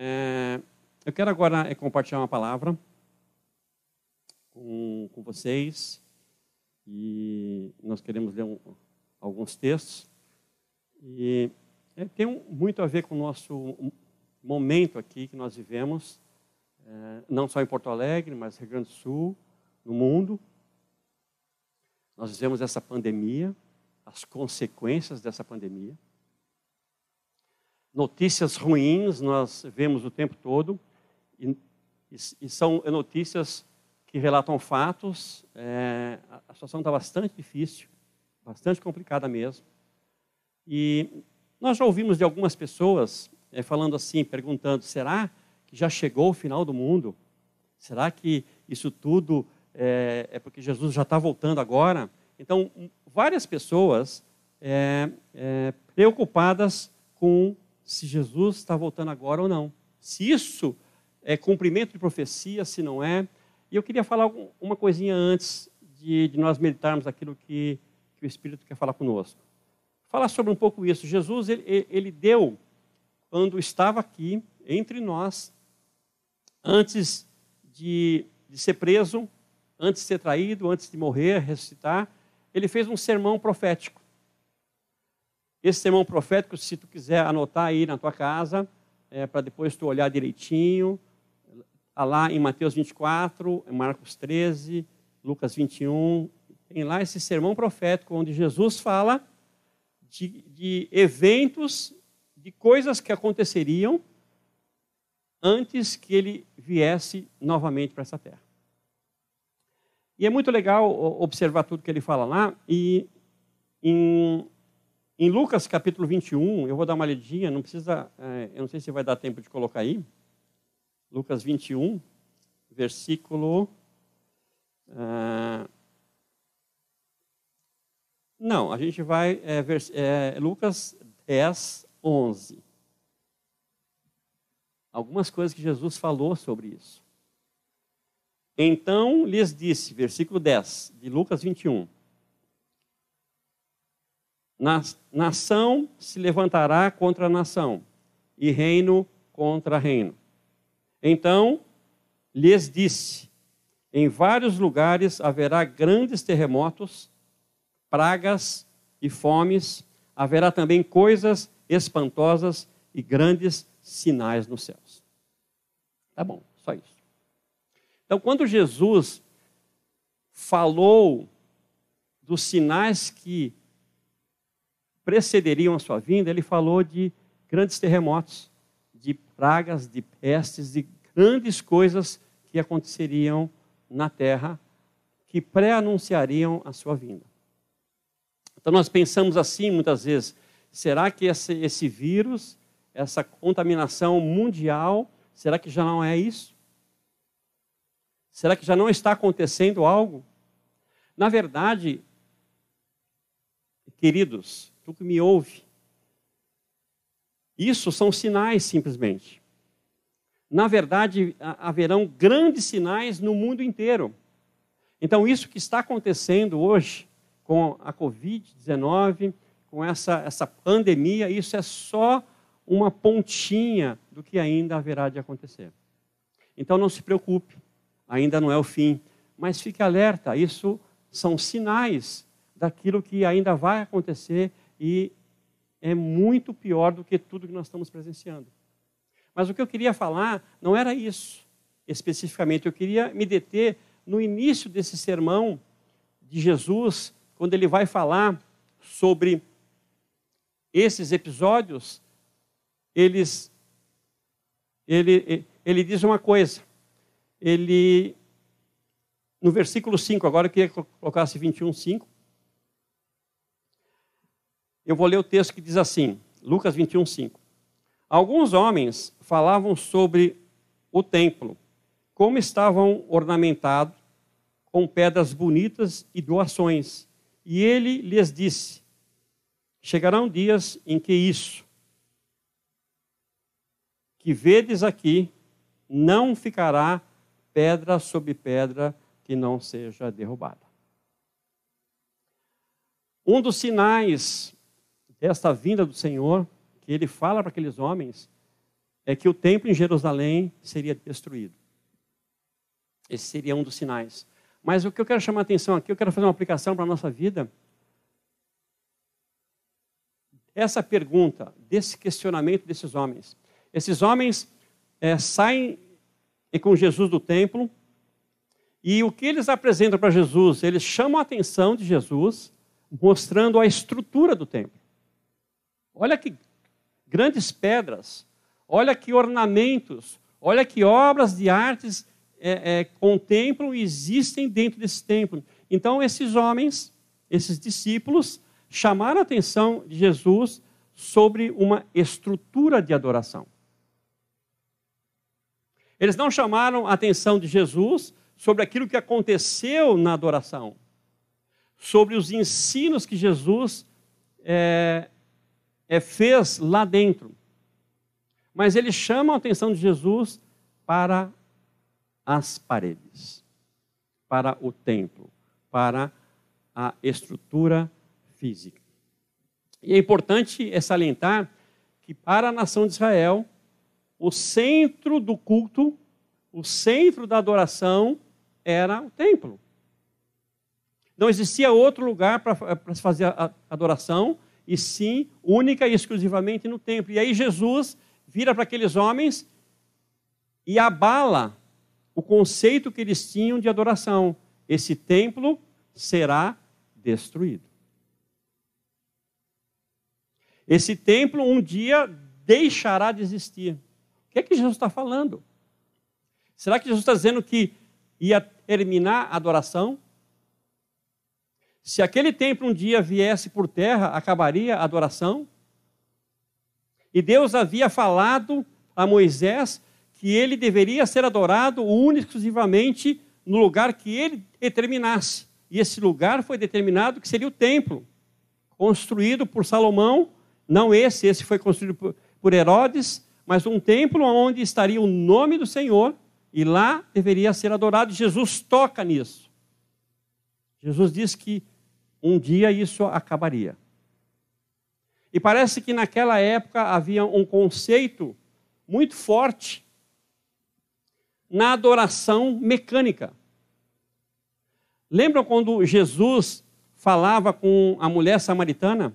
É, eu quero agora é, compartilhar uma palavra com, com vocês e nós queremos ler um, alguns textos e é, tem um, muito a ver com o nosso momento aqui que nós vivemos, é, não só em Porto Alegre, mas Rio Grande do Sul, no mundo. Nós vivemos essa pandemia, as consequências dessa pandemia. Notícias ruins nós vemos o tempo todo, e, e são notícias que relatam fatos. É, a situação está bastante difícil, bastante complicada mesmo. E nós já ouvimos de algumas pessoas é, falando assim, perguntando: será que já chegou o final do mundo? Será que isso tudo é, é porque Jesus já está voltando agora? Então, várias pessoas é, é, preocupadas com se Jesus está voltando agora ou não. Se isso é cumprimento de profecia, se não é. E eu queria falar uma coisinha antes de, de nós meditarmos aquilo que, que, o Espírito quer falar conosco. Falar sobre um pouco isso. Jesus, ele, ele deu, quando estava aqui, entre nós, antes de, de ser preso, antes de ser traído, antes de morrer, ressuscitar, ele fez um sermão profético. Esse sermão profético, se tu quiser anotar aí na tua casa, é, para depois tu olhar direitinho, tá lá em Mateus 24, Marcos 13, Lucas 21, tem lá esse sermão profético onde Jesus fala de, de eventos, de coisas que aconteceriam antes que ele viesse novamente para essa terra. E é muito legal observar tudo que ele fala lá, e em em Lucas capítulo 21, eu vou dar uma lidinha, não precisa, é, eu não sei se vai dar tempo de colocar aí. Lucas 21, versículo. Uh, não, a gente vai. É, vers, é, Lucas 10, 11. Algumas coisas que Jesus falou sobre isso. Então lhes disse, versículo 10 de Lucas 21. Nação se levantará contra nação, e reino contra reino. Então lhes disse: em vários lugares haverá grandes terremotos, pragas e fomes, haverá também coisas espantosas e grandes sinais nos céus. Tá bom, só isso. Então, quando Jesus falou dos sinais que precederiam a sua vinda, ele falou de grandes terremotos, de pragas, de pestes, de grandes coisas que aconteceriam na terra, que pré-anunciariam a sua vinda. Então nós pensamos assim muitas vezes: será que esse, esse vírus, essa contaminação mundial, será que já não é isso? Será que já não está acontecendo algo? Na verdade, queridos, tu que me ouve. Isso são sinais, simplesmente. Na verdade, haverão grandes sinais no mundo inteiro. Então, isso que está acontecendo hoje com a Covid-19, com essa, essa pandemia, isso é só uma pontinha do que ainda haverá de acontecer. Então, não se preocupe, ainda não é o fim, mas fique alerta, isso são sinais daquilo que ainda vai acontecer e é muito pior do que tudo que nós estamos presenciando. Mas o que eu queria falar não era isso especificamente, eu queria me deter no início desse sermão de Jesus, quando ele vai falar sobre esses episódios, eles, ele, ele diz uma coisa. Ele, no versículo 5, agora eu queria que colocasse 21, 5. Eu vou ler o texto que diz assim, Lucas 21, 5. Alguns homens falavam sobre o templo, como estavam ornamentados com pedras bonitas e doações. E ele lhes disse: Chegarão dias em que isso que vedes aqui não ficará pedra sobre pedra que não seja derrubada. Um dos sinais esta vinda do Senhor, que ele fala para aqueles homens, é que o templo em Jerusalém seria destruído. Esse seria um dos sinais. Mas o que eu quero chamar a atenção aqui, eu quero fazer uma aplicação para a nossa vida. Essa pergunta, desse questionamento desses homens. Esses homens é, saem com Jesus do templo, e o que eles apresentam para Jesus? Eles chamam a atenção de Jesus, mostrando a estrutura do templo. Olha que grandes pedras, olha que ornamentos, olha que obras de artes é, é, contemplam e existem dentro desse templo. Então, esses homens, esses discípulos, chamaram a atenção de Jesus sobre uma estrutura de adoração. Eles não chamaram a atenção de Jesus sobre aquilo que aconteceu na adoração, sobre os ensinos que Jesus é, é, fez lá dentro. Mas eles chamam a atenção de Jesus para as paredes, para o templo, para a estrutura física. E é importante salientar que para a nação de Israel, o centro do culto, o centro da adoração era o templo. Não existia outro lugar para se fazer a adoração, e sim, única e exclusivamente no templo. E aí Jesus vira para aqueles homens e abala o conceito que eles tinham de adoração. Esse templo será destruído. Esse templo um dia deixará de existir. O que é que Jesus está falando? Será que Jesus está dizendo que ia terminar a adoração? Se aquele templo um dia viesse por terra, acabaria a adoração? E Deus havia falado a Moisés que ele deveria ser adorado único exclusivamente no lugar que ele determinasse. E esse lugar foi determinado que seria o templo, construído por Salomão, não esse, esse foi construído por Herodes, mas um templo onde estaria o nome do Senhor e lá deveria ser adorado. Jesus toca nisso. Jesus diz que um dia isso acabaria. E parece que naquela época havia um conceito muito forte na adoração mecânica. Lembram quando Jesus falava com a mulher samaritana?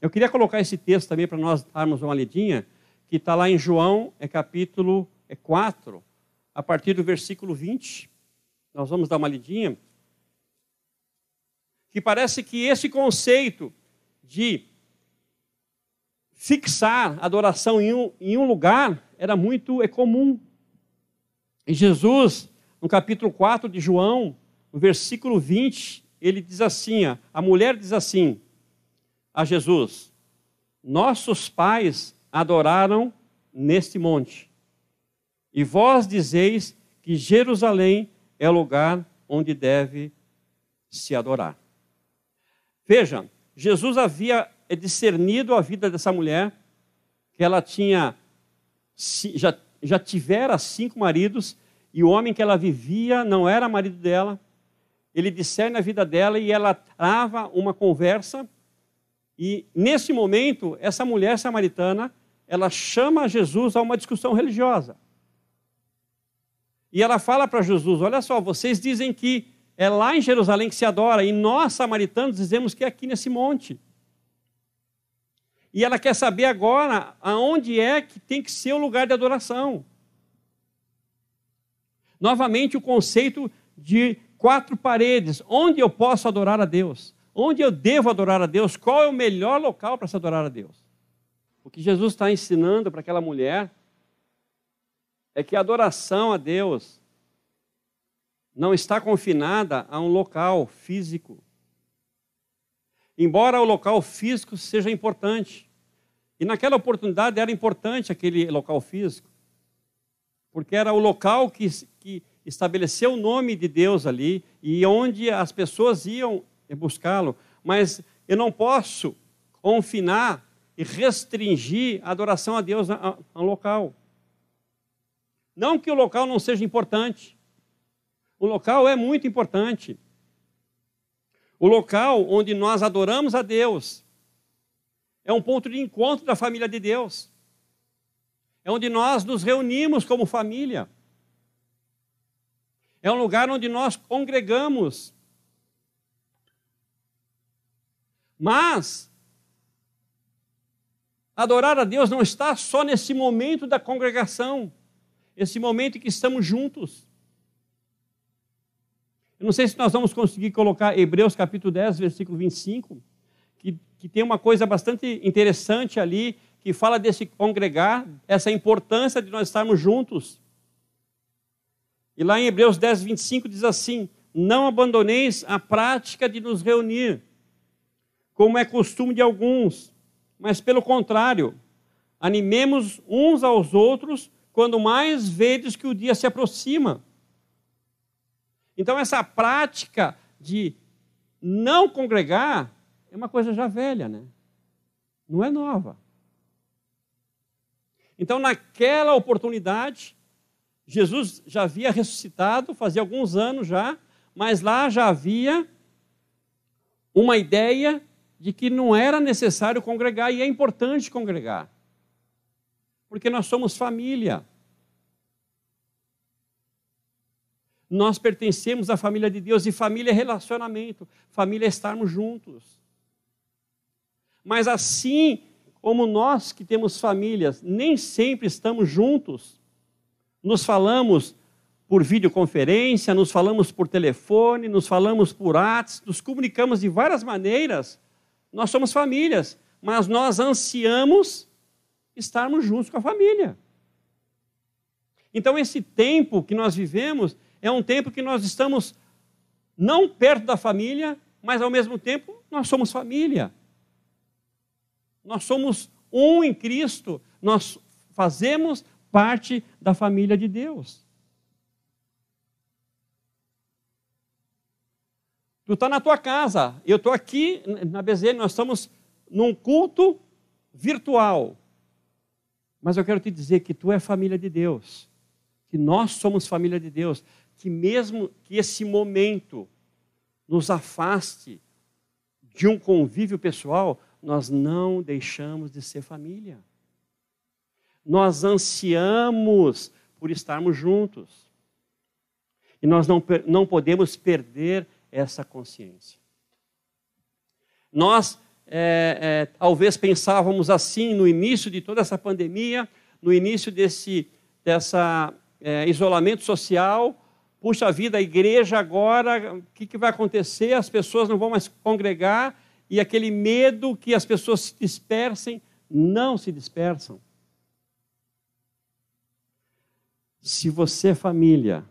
Eu queria colocar esse texto também para nós darmos uma lidinha, que está lá em João, é capítulo é 4, a partir do versículo 20. Nós vamos dar uma lidinha. Que parece que esse conceito de fixar adoração em um, em um lugar era muito é comum e Jesus, no capítulo 4 de João, no versículo 20, ele diz assim: a mulher diz assim a Jesus: Nossos pais adoraram neste monte, e vós dizeis que Jerusalém é o lugar onde deve se adorar. Veja, Jesus havia discernido a vida dessa mulher, que ela tinha já já tivera cinco maridos e o homem que ela vivia não era marido dela. Ele discerne a vida dela e ela trava uma conversa. E nesse momento, essa mulher samaritana, ela chama Jesus a uma discussão religiosa. E ela fala para Jesus: Olha só, vocês dizem que é lá em Jerusalém que se adora, e nós, samaritanos, dizemos que é aqui nesse monte. E ela quer saber agora aonde é que tem que ser o lugar de adoração. Novamente, o conceito de quatro paredes. Onde eu posso adorar a Deus? Onde eu devo adorar a Deus? Qual é o melhor local para se adorar a Deus? O que Jesus está ensinando para aquela mulher é que a adoração a Deus não está confinada a um local físico. Embora o local físico seja importante, e naquela oportunidade era importante aquele local físico, porque era o local que, que estabeleceu o nome de Deus ali e onde as pessoas iam buscá-lo. Mas eu não posso confinar e restringir a adoração a Deus a, um local. Não que o local não seja importante. O local é muito importante. O local onde nós adoramos a Deus é um ponto de encontro da família de Deus. É onde nós nos reunimos como família. É um lugar onde nós congregamos. Mas adorar a Deus não está só nesse momento da congregação, esse momento em que estamos juntos. Eu não sei se nós vamos conseguir colocar Hebreus capítulo 10, versículo 25, que, que tem uma coisa bastante interessante ali, que fala desse congregar, essa importância de nós estarmos juntos. E lá em Hebreus 10, 25 diz assim: Não abandoneis a prática de nos reunir, como é costume de alguns, mas pelo contrário, animemos uns aos outros quando mais vedes que o dia se aproxima. Então, essa prática de não congregar é uma coisa já velha, né? Não é nova. Então, naquela oportunidade, Jesus já havia ressuscitado, fazia alguns anos já, mas lá já havia uma ideia de que não era necessário congregar e é importante congregar. Porque nós somos família. Nós pertencemos à família de Deus e família é relacionamento, família é estarmos juntos. Mas assim como nós que temos famílias nem sempre estamos juntos, nos falamos por videoconferência, nos falamos por telefone, nos falamos por WhatsApp, nos comunicamos de várias maneiras. Nós somos famílias, mas nós ansiamos estarmos juntos com a família. Então, esse tempo que nós vivemos é um tempo que nós estamos não perto da família, mas ao mesmo tempo nós somos família. Nós somos um em Cristo, nós fazemos parte da família de Deus. Tu está na tua casa, eu estou aqui na BZ, nós estamos num culto virtual. Mas eu quero te dizer que tu é família de Deus, que nós somos família de Deus, que mesmo que esse momento nos afaste de um convívio pessoal, nós não deixamos de ser família nós ansiamos por estarmos juntos. E nós não, não podemos perder essa consciência. Nós, é, é, talvez, pensávamos assim no início de toda essa pandemia, no início desse dessa, é, isolamento social. Puxa vida, a igreja agora, o que, que vai acontecer? As pessoas não vão mais congregar e aquele medo que as pessoas se dispersem, não se dispersam. Se você é família,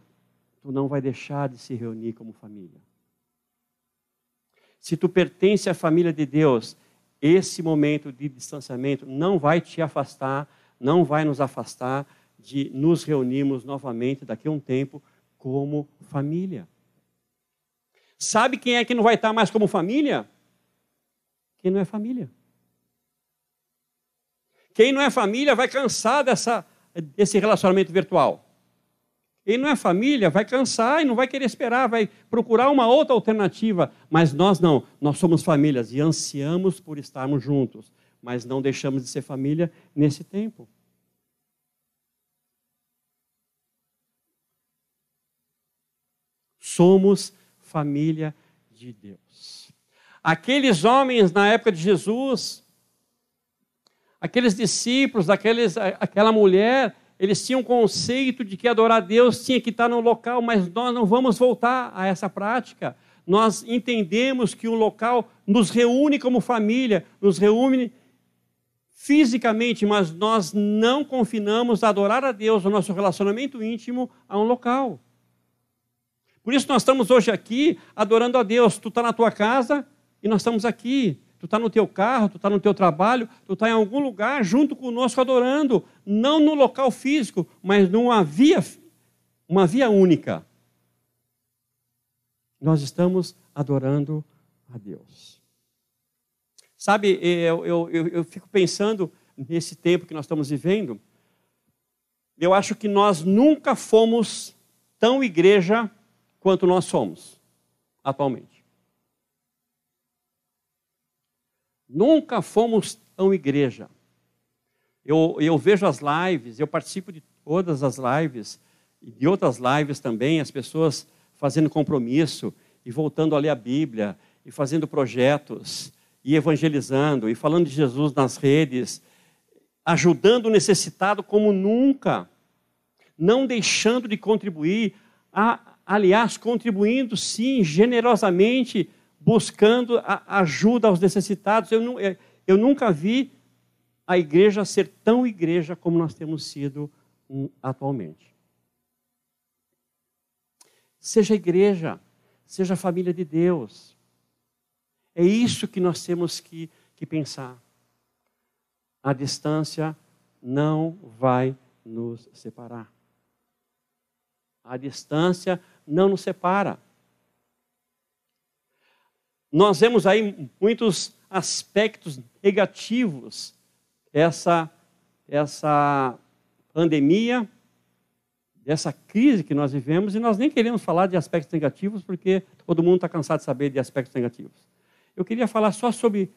tu não vai deixar de se reunir como família. Se tu pertence à família de Deus, esse momento de distanciamento não vai te afastar, não vai nos afastar de nos reunirmos novamente daqui a um tempo como família. Sabe quem é que não vai estar mais como família? Quem não é família. Quem não é família vai cansar dessa esse relacionamento virtual. Ele não é família, vai cansar e não vai querer esperar, vai procurar uma outra alternativa. Mas nós não, nós somos famílias e ansiamos por estarmos juntos, mas não deixamos de ser família nesse tempo. Somos família de Deus. Aqueles homens na época de Jesus, aqueles discípulos, aqueles, aquela mulher, eles tinham um conceito de que adorar a Deus tinha que estar no local, mas nós não vamos voltar a essa prática. Nós entendemos que o local nos reúne como família, nos reúne fisicamente, mas nós não confinamos a adorar a Deus, o nosso relacionamento íntimo, a um local. Por isso nós estamos hoje aqui adorando a Deus. Tu está na tua casa e nós estamos aqui tu está no teu carro, tu está no teu trabalho, tu está em algum lugar junto conosco adorando, não no local físico, mas numa via, uma via única. Nós estamos adorando a Deus. Sabe, eu, eu, eu, eu fico pensando nesse tempo que nós estamos vivendo, eu acho que nós nunca fomos tão igreja quanto nós somos atualmente. Nunca fomos tão igreja. Eu, eu vejo as lives, eu participo de todas as lives, e de outras lives também, as pessoas fazendo compromisso e voltando a ler a Bíblia, e fazendo projetos, e evangelizando, e falando de Jesus nas redes, ajudando o necessitado como nunca, não deixando de contribuir, a, aliás, contribuindo sim, generosamente, buscando ajuda aos necessitados. Eu, eu nunca vi a igreja ser tão igreja como nós temos sido hum, atualmente. Seja igreja, seja família de Deus. É isso que nós temos que, que pensar. A distância não vai nos separar. A distância não nos separa. Nós vemos aí muitos aspectos negativos essa essa pandemia, dessa crise que nós vivemos e nós nem queremos falar de aspectos negativos porque todo mundo está cansado de saber de aspectos negativos. Eu queria falar só sobre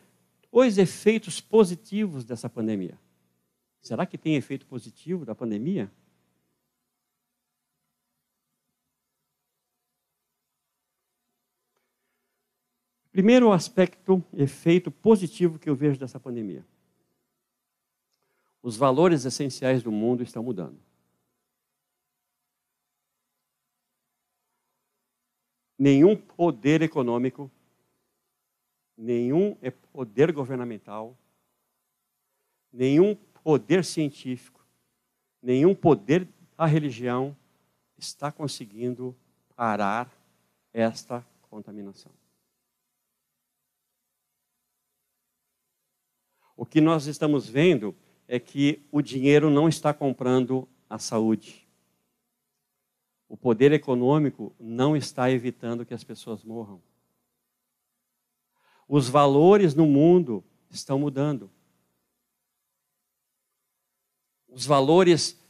os efeitos positivos dessa pandemia. Será que tem efeito positivo da pandemia? Primeiro aspecto, efeito positivo que eu vejo dessa pandemia. Os valores essenciais do mundo estão mudando. Nenhum poder econômico nenhum é poder governamental, nenhum poder científico, nenhum poder da religião está conseguindo parar esta contaminação. O que nós estamos vendo é que o dinheiro não está comprando a saúde. O poder econômico não está evitando que as pessoas morram. Os valores no mundo estão mudando. Os valores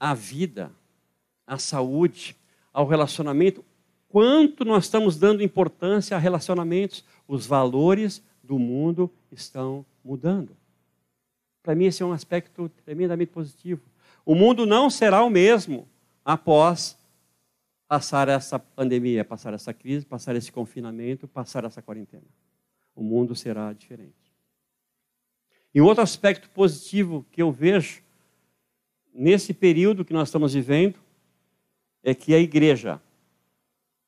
à vida, à saúde, ao relacionamento. Quanto nós estamos dando importância a relacionamentos? Os valores do mundo estão mudando. Para mim, esse é um aspecto tremendamente positivo. O mundo não será o mesmo após passar essa pandemia, passar essa crise, passar esse confinamento, passar essa quarentena o mundo será diferente. E outro aspecto positivo que eu vejo nesse período que nós estamos vivendo é que a igreja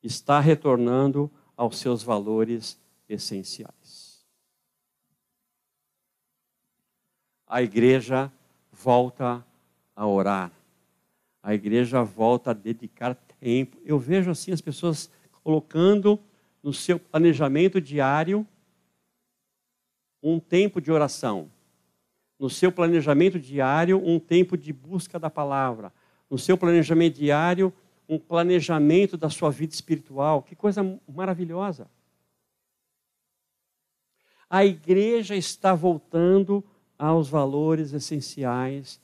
está retornando aos seus valores essenciais. A igreja volta a orar. A igreja volta a dedicar tempo. Eu vejo assim as pessoas colocando no seu planejamento diário um tempo de oração. No seu planejamento diário, um tempo de busca da palavra. No seu planejamento diário, um planejamento da sua vida espiritual. Que coisa maravilhosa. A igreja está voltando aos valores essenciais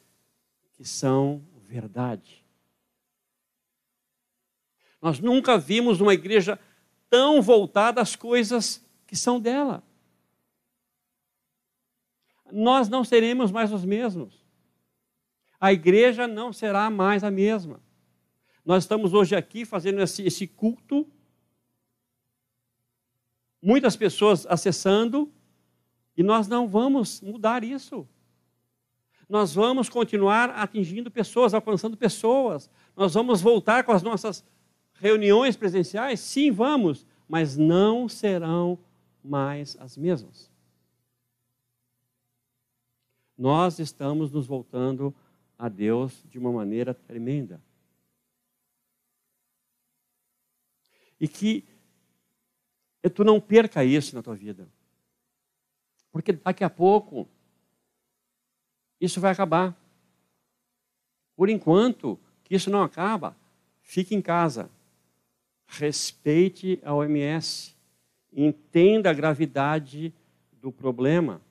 que são verdade. Nós nunca vimos uma igreja tão voltada às coisas que são dela nós não seremos mais os mesmos. A igreja não será mais a mesma. Nós estamos hoje aqui fazendo esse, esse culto, muitas pessoas acessando, e nós não vamos mudar isso. Nós vamos continuar atingindo pessoas, alcançando pessoas. Nós vamos voltar com as nossas reuniões presenciais? Sim, vamos, mas não serão mais as mesmas nós estamos nos voltando a Deus de uma maneira tremenda. E que tu não perca isso na tua vida. Porque daqui a pouco isso vai acabar. Por enquanto que isso não acaba, fique em casa. Respeite a OMS. Entenda a gravidade do problema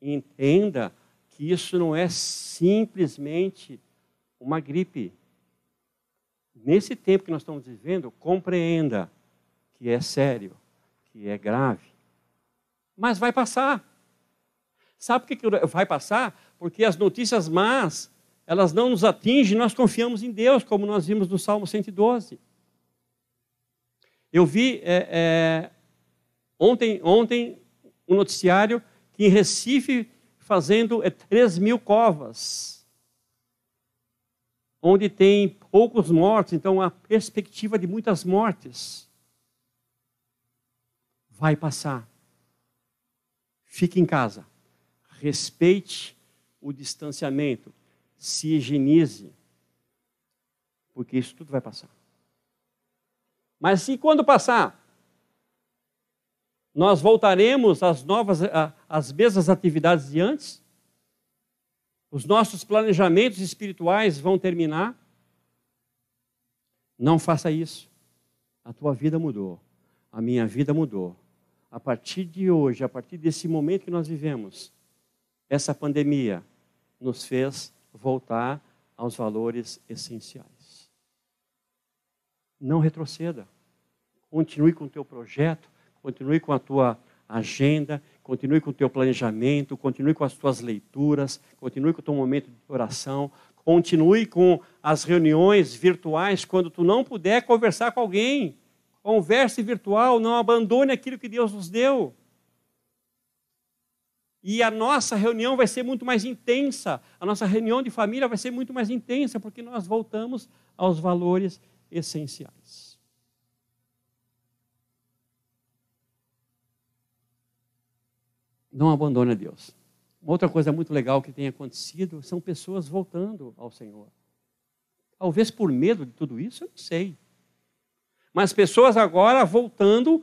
entenda que isso não é simplesmente uma gripe. Nesse tempo que nós estamos vivendo, compreenda que é sério, que é grave. Mas vai passar. Sabe por que vai passar? Porque as notícias más, elas não nos atingem, nós confiamos em Deus, como nós vimos no Salmo 112. Eu vi é, é, ontem, ontem um noticiário que em Recife fazendo é, 3 mil covas, onde tem poucos mortos, então a perspectiva de muitas mortes vai passar. Fique em casa, respeite o distanciamento, se higienize, porque isso tudo vai passar. Mas se quando passar, nós voltaremos às novas, às mesmas atividades de antes? Os nossos planejamentos espirituais vão terminar? Não faça isso. A tua vida mudou. A minha vida mudou. A partir de hoje, a partir desse momento que nós vivemos, essa pandemia nos fez voltar aos valores essenciais. Não retroceda. Continue com o teu projeto, continue com a tua agenda, continue com o teu planejamento, continue com as tuas leituras, continue com o teu momento de oração, continue com as reuniões virtuais quando tu não puder conversar com alguém. Converse virtual, não abandone aquilo que Deus nos deu. E a nossa reunião vai ser muito mais intensa, a nossa reunião de família vai ser muito mais intensa, porque nós voltamos aos valores essenciais. não abandone Deus. Uma outra coisa muito legal que tem acontecido são pessoas voltando ao Senhor. Talvez por medo de tudo isso, eu não sei. Mas pessoas agora voltando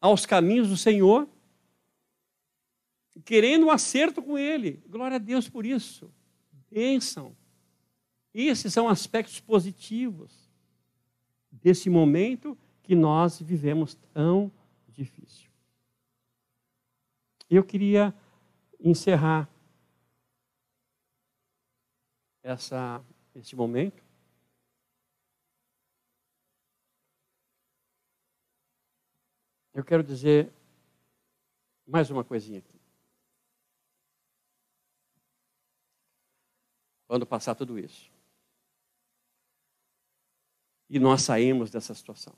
aos caminhos do Senhor, querendo um acerto com Ele. Glória a Deus por isso. Bênção. Esses são aspectos positivos desse momento que nós vivemos tão difícil. Eu queria encerrar essa, esse momento. Eu quero dizer mais uma coisinha aqui. Quando passar tudo isso. E nós saímos dessa situação.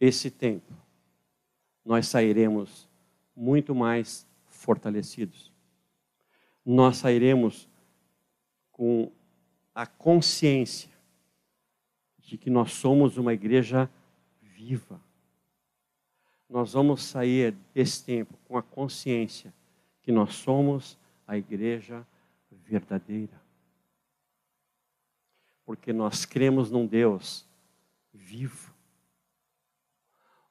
Esse tempo nós sairemos muito mais fortalecidos. Nós sairemos com a consciência de que nós somos uma igreja viva. Nós vamos sair desse tempo com a consciência que nós somos a igreja verdadeira. Porque nós cremos num Deus vivo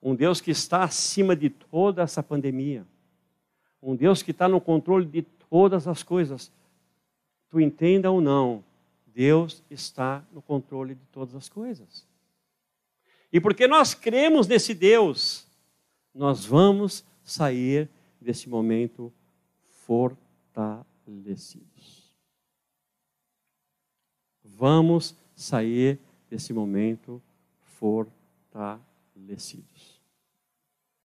um Deus que está acima de toda essa pandemia. Um Deus que está no controle de todas as coisas. Tu entenda ou não, Deus está no controle de todas as coisas. E porque nós cremos nesse Deus, nós vamos sair desse momento fortalecidos. Vamos sair desse momento fortalecidos.